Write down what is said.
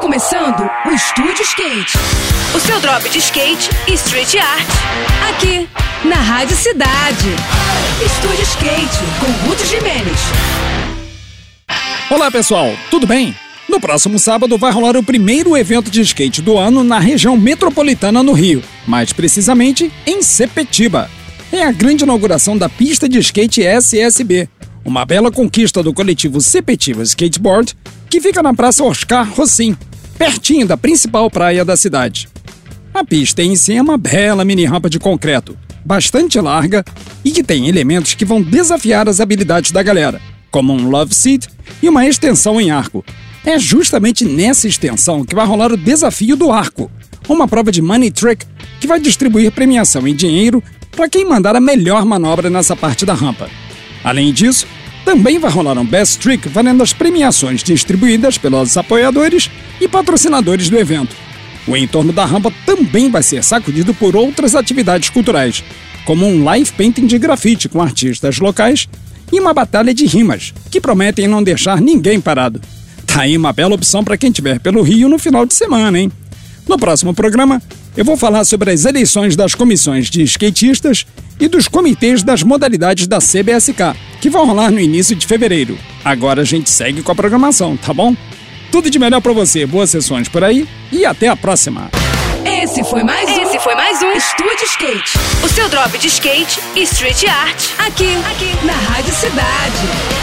começando o Estúdio Skate. O seu drop de skate e street art. Aqui, na Rádio Cidade. Estúdio Skate, com Ruth Jimenez. Olá pessoal, tudo bem? No próximo sábado vai rolar o primeiro evento de skate do ano na região metropolitana no Rio, mais precisamente em Sepetiba. É a grande inauguração da pista de skate SSB, uma bela conquista do coletivo Sepetiba Skateboard, que fica na Praça Oscar Rossim, pertinho da principal praia da cidade. A pista em si é uma bela mini rampa de concreto, bastante larga e que tem elementos que vão desafiar as habilidades da galera, como um love seat e uma extensão em arco. É justamente nessa extensão que vai rolar o desafio do arco, uma prova de money trick que vai distribuir premiação em dinheiro para quem mandar a melhor manobra nessa parte da rampa. Além disso, também vai rolar um Best Trick valendo as premiações distribuídas pelos apoiadores e patrocinadores do evento. O entorno da rampa também vai ser sacudido por outras atividades culturais, como um live painting de grafite com artistas locais e uma batalha de rimas, que prometem não deixar ninguém parado. Tá aí uma bela opção para quem estiver pelo Rio no final de semana, hein? No próximo programa, eu vou falar sobre as eleições das comissões de skatistas e dos comitês das modalidades da CBSK, que vão rolar no início de fevereiro. Agora a gente segue com a programação, tá bom? Tudo de melhor para você, boas sessões por aí e até a próxima. Esse foi mais um. Esse foi mais um Estúdio Skate. O seu drop de skate e street art. Aqui, aqui, na Rádio Cidade.